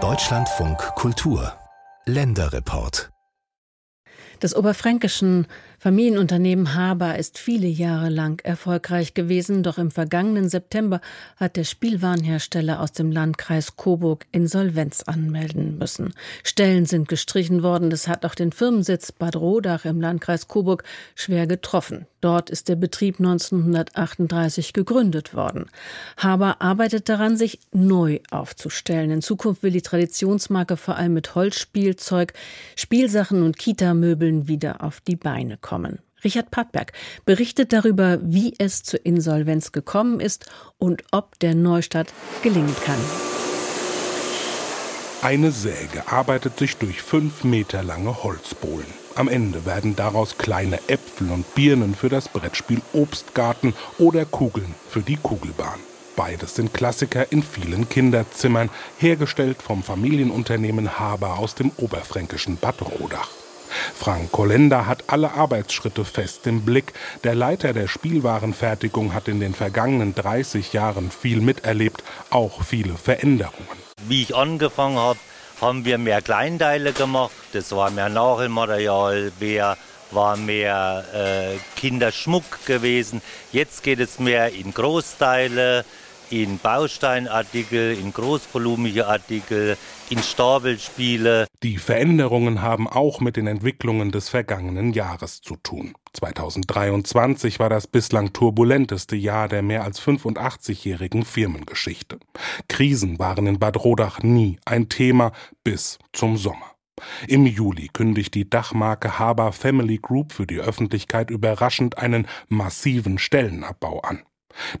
Deutschlandfunk Kultur. Länderreport. Des oberfränkischen Familienunternehmen Haber ist viele Jahre lang erfolgreich gewesen, doch im vergangenen September hat der Spielwarenhersteller aus dem Landkreis Coburg Insolvenz anmelden müssen. Stellen sind gestrichen worden, das hat auch den Firmensitz Bad Rodach im Landkreis Coburg schwer getroffen. Dort ist der Betrieb 1938 gegründet worden. Haber arbeitet daran, sich neu aufzustellen. In Zukunft will die Traditionsmarke vor allem mit Holzspielzeug, Spielsachen und Kita-Möbeln wieder auf die Beine kommen kommen. Richard Pattberg berichtet darüber, wie es zur Insolvenz gekommen ist und ob der Neustart gelingen kann. Eine Säge arbeitet sich durch fünf Meter lange Holzbohlen. Am Ende werden daraus kleine Äpfel und Birnen für das Brettspiel Obstgarten oder Kugeln für die Kugelbahn. Beides sind Klassiker in vielen Kinderzimmern, hergestellt vom Familienunternehmen Haber aus dem oberfränkischen Bad Rodach. Frank Kollender hat alle Arbeitsschritte fest im Blick. Der Leiter der Spielwarenfertigung hat in den vergangenen 30 Jahren viel miterlebt, auch viele Veränderungen. Wie ich angefangen habe, haben wir mehr Kleinteile gemacht. Das war mehr Nachholmaterial, mehr war mehr äh, Kinderschmuck gewesen. Jetzt geht es mehr in Großteile in Bausteinartikel, in großvolumige Artikel, in Stapelspiele. Die Veränderungen haben auch mit den Entwicklungen des vergangenen Jahres zu tun. 2023 war das bislang turbulenteste Jahr der mehr als 85-jährigen Firmengeschichte. Krisen waren in Bad Rodach nie ein Thema bis zum Sommer. Im Juli kündigt die Dachmarke Haber Family Group für die Öffentlichkeit überraschend einen massiven Stellenabbau an.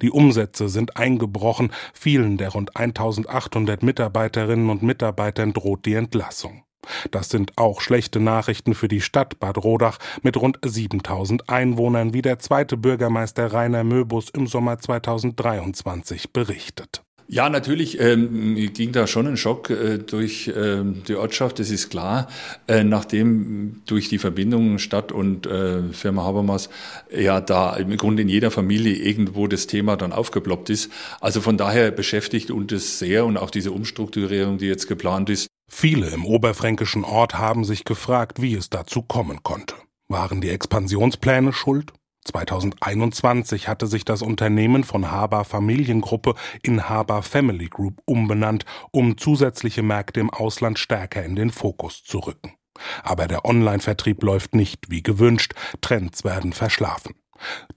Die Umsätze sind eingebrochen, vielen der rund 1800 Mitarbeiterinnen und Mitarbeitern droht die Entlassung. Das sind auch schlechte Nachrichten für die Stadt Bad Rodach mit rund 7000 Einwohnern, wie der zweite Bürgermeister Rainer Möbus im Sommer 2023 berichtet. Ja, natürlich ähm, ging da schon ein Schock äh, durch äh, die Ortschaft, das ist klar. Äh, nachdem durch die Verbindungen Stadt und äh, Firma Habermas ja da im Grunde in jeder Familie irgendwo das Thema dann aufgeploppt ist. Also von daher beschäftigt uns das sehr und auch diese Umstrukturierung, die jetzt geplant ist. Viele im oberfränkischen Ort haben sich gefragt, wie es dazu kommen konnte. Waren die Expansionspläne schuld? 2021 hatte sich das Unternehmen von Haber Familiengruppe in Haber Family Group umbenannt, um zusätzliche Märkte im Ausland stärker in den Fokus zu rücken. Aber der Online-Vertrieb läuft nicht wie gewünscht, Trends werden verschlafen.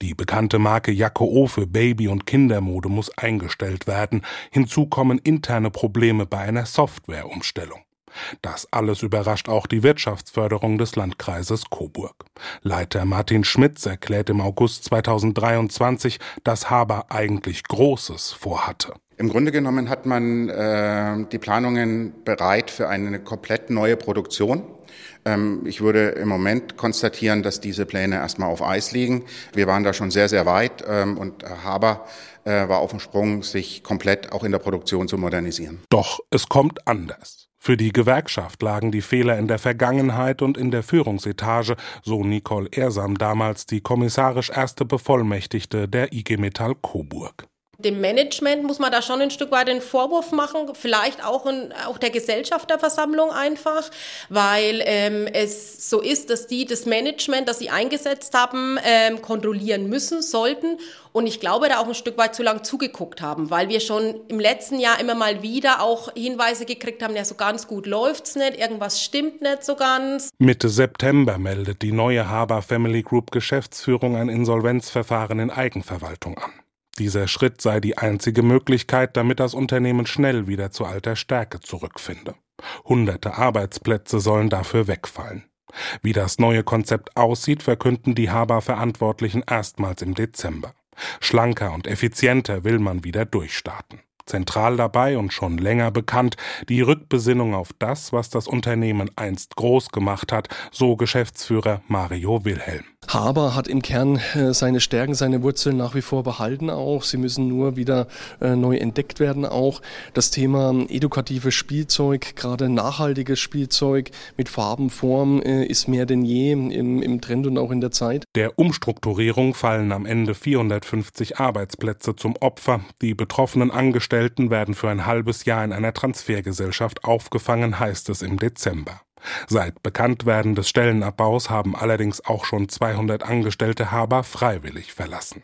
Die bekannte Marke Jacke O für Baby- und Kindermode muss eingestellt werden. Hinzu kommen interne Probleme bei einer Softwareumstellung. Das alles überrascht auch die Wirtschaftsförderung des Landkreises Coburg. Leiter Martin Schmitz erklärt im August 2023, dass Haber eigentlich Großes vorhatte. Im Grunde genommen hat man äh, die Planungen bereit für eine komplett neue Produktion. Ähm, ich würde im Moment konstatieren, dass diese Pläne erstmal auf Eis liegen. Wir waren da schon sehr, sehr weit ähm, und Haber äh, war auf dem Sprung, sich komplett auch in der Produktion zu modernisieren. Doch es kommt anders. Für die Gewerkschaft lagen die Fehler in der Vergangenheit und in der Führungsetage, so Nicole Ersam damals die kommissarisch erste Bevollmächtigte der IG Metall Coburg dem Management muss man da schon ein Stück weit den Vorwurf machen, vielleicht auch, in, auch der Gesellschafterversammlung einfach, weil ähm, es so ist, dass die das Management, das sie eingesetzt haben, ähm, kontrollieren müssen, sollten. Und ich glaube, da auch ein Stück weit zu lang zugeguckt haben, weil wir schon im letzten Jahr immer mal wieder auch Hinweise gekriegt haben, ja, so ganz gut läuft's nicht, irgendwas stimmt nicht so ganz. Mitte September meldet die neue Haber Family Group Geschäftsführung ein Insolvenzverfahren in Eigenverwaltung an. Dieser Schritt sei die einzige Möglichkeit, damit das Unternehmen schnell wieder zu alter Stärke zurückfinde. Hunderte Arbeitsplätze sollen dafür wegfallen. Wie das neue Konzept aussieht, verkünden die Haber-Verantwortlichen erstmals im Dezember. Schlanker und effizienter will man wieder durchstarten. Zentral dabei und schon länger bekannt die Rückbesinnung auf das, was das Unternehmen einst groß gemacht hat, so Geschäftsführer Mario Wilhelm. Haber hat im Kern äh, seine Stärken, seine Wurzeln nach wie vor behalten auch. Sie müssen nur wieder äh, neu entdeckt werden auch. Das Thema edukatives Spielzeug, gerade nachhaltiges Spielzeug mit Farbenform äh, ist mehr denn je im, im Trend und auch in der Zeit. Der Umstrukturierung fallen am Ende 450 Arbeitsplätze zum Opfer. Die betroffenen Angestellten werden für ein halbes Jahr in einer Transfergesellschaft aufgefangen, heißt es im Dezember. Seit Bekanntwerden des Stellenabbaus haben allerdings auch schon 200 Angestellte Haber freiwillig verlassen.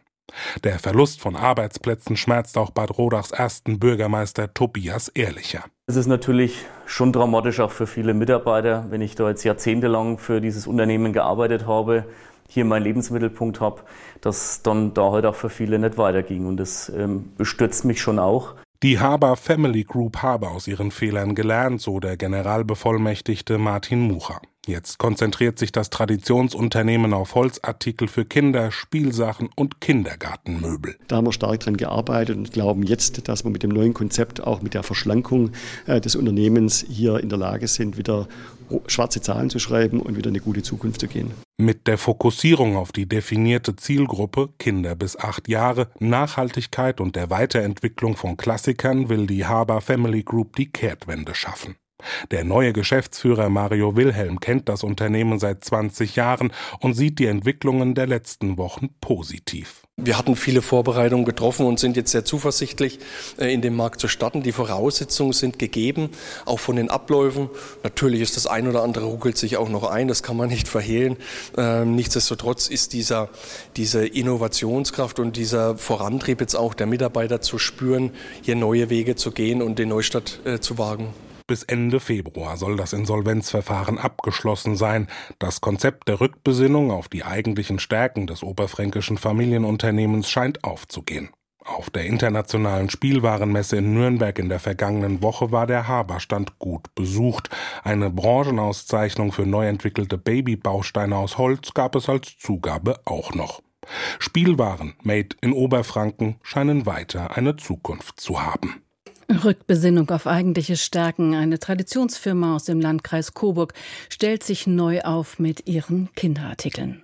Der Verlust von Arbeitsplätzen schmerzt auch Bad Rodachs ersten Bürgermeister Tobias Ehrlicher. Es ist natürlich schon dramatisch auch für viele Mitarbeiter, wenn ich da jetzt jahrzehntelang für dieses Unternehmen gearbeitet habe, hier meinen Lebensmittelpunkt habe, dass dann da halt auch für viele nicht weiterging. Und das ähm, bestürzt mich schon auch. Die Haber Family Group habe aus ihren Fehlern gelernt, so der Generalbevollmächtigte Martin Mucha. Jetzt konzentriert sich das Traditionsunternehmen auf Holzartikel für Kinder, Spielsachen und Kindergartenmöbel. Da haben wir stark dran gearbeitet und glauben jetzt, dass wir mit dem neuen Konzept auch mit der Verschlankung äh, des Unternehmens hier in der Lage sind, wieder schwarze Zahlen zu schreiben und wieder eine gute Zukunft zu gehen. Mit der Fokussierung auf die definierte Zielgruppe Kinder bis acht Jahre, Nachhaltigkeit und der Weiterentwicklung von Klassikern will die Haber Family Group die Kehrtwende schaffen. Der neue Geschäftsführer Mario Wilhelm kennt das Unternehmen seit 20 Jahren und sieht die Entwicklungen der letzten Wochen positiv. Wir hatten viele Vorbereitungen getroffen und sind jetzt sehr zuversichtlich, äh, in dem Markt zu starten. Die Voraussetzungen sind gegeben, auch von den Abläufen. Natürlich ist das ein oder andere ruckelt sich auch noch ein, das kann man nicht verhehlen. Ähm, nichtsdestotrotz ist dieser, diese Innovationskraft und dieser Vorantrieb jetzt auch der Mitarbeiter zu spüren, hier neue Wege zu gehen und den Neustart äh, zu wagen. Bis Ende Februar soll das Insolvenzverfahren abgeschlossen sein. Das Konzept der Rückbesinnung auf die eigentlichen Stärken des oberfränkischen Familienunternehmens scheint aufzugehen. Auf der internationalen Spielwarenmesse in Nürnberg in der vergangenen Woche war der Haberstand gut besucht. Eine Branchenauszeichnung für neu entwickelte Babybausteine aus Holz gab es als Zugabe auch noch. Spielwaren made in Oberfranken scheinen weiter eine Zukunft zu haben. Rückbesinnung auf eigentliche Stärken. Eine Traditionsfirma aus dem Landkreis Coburg stellt sich neu auf mit ihren Kinderartikeln.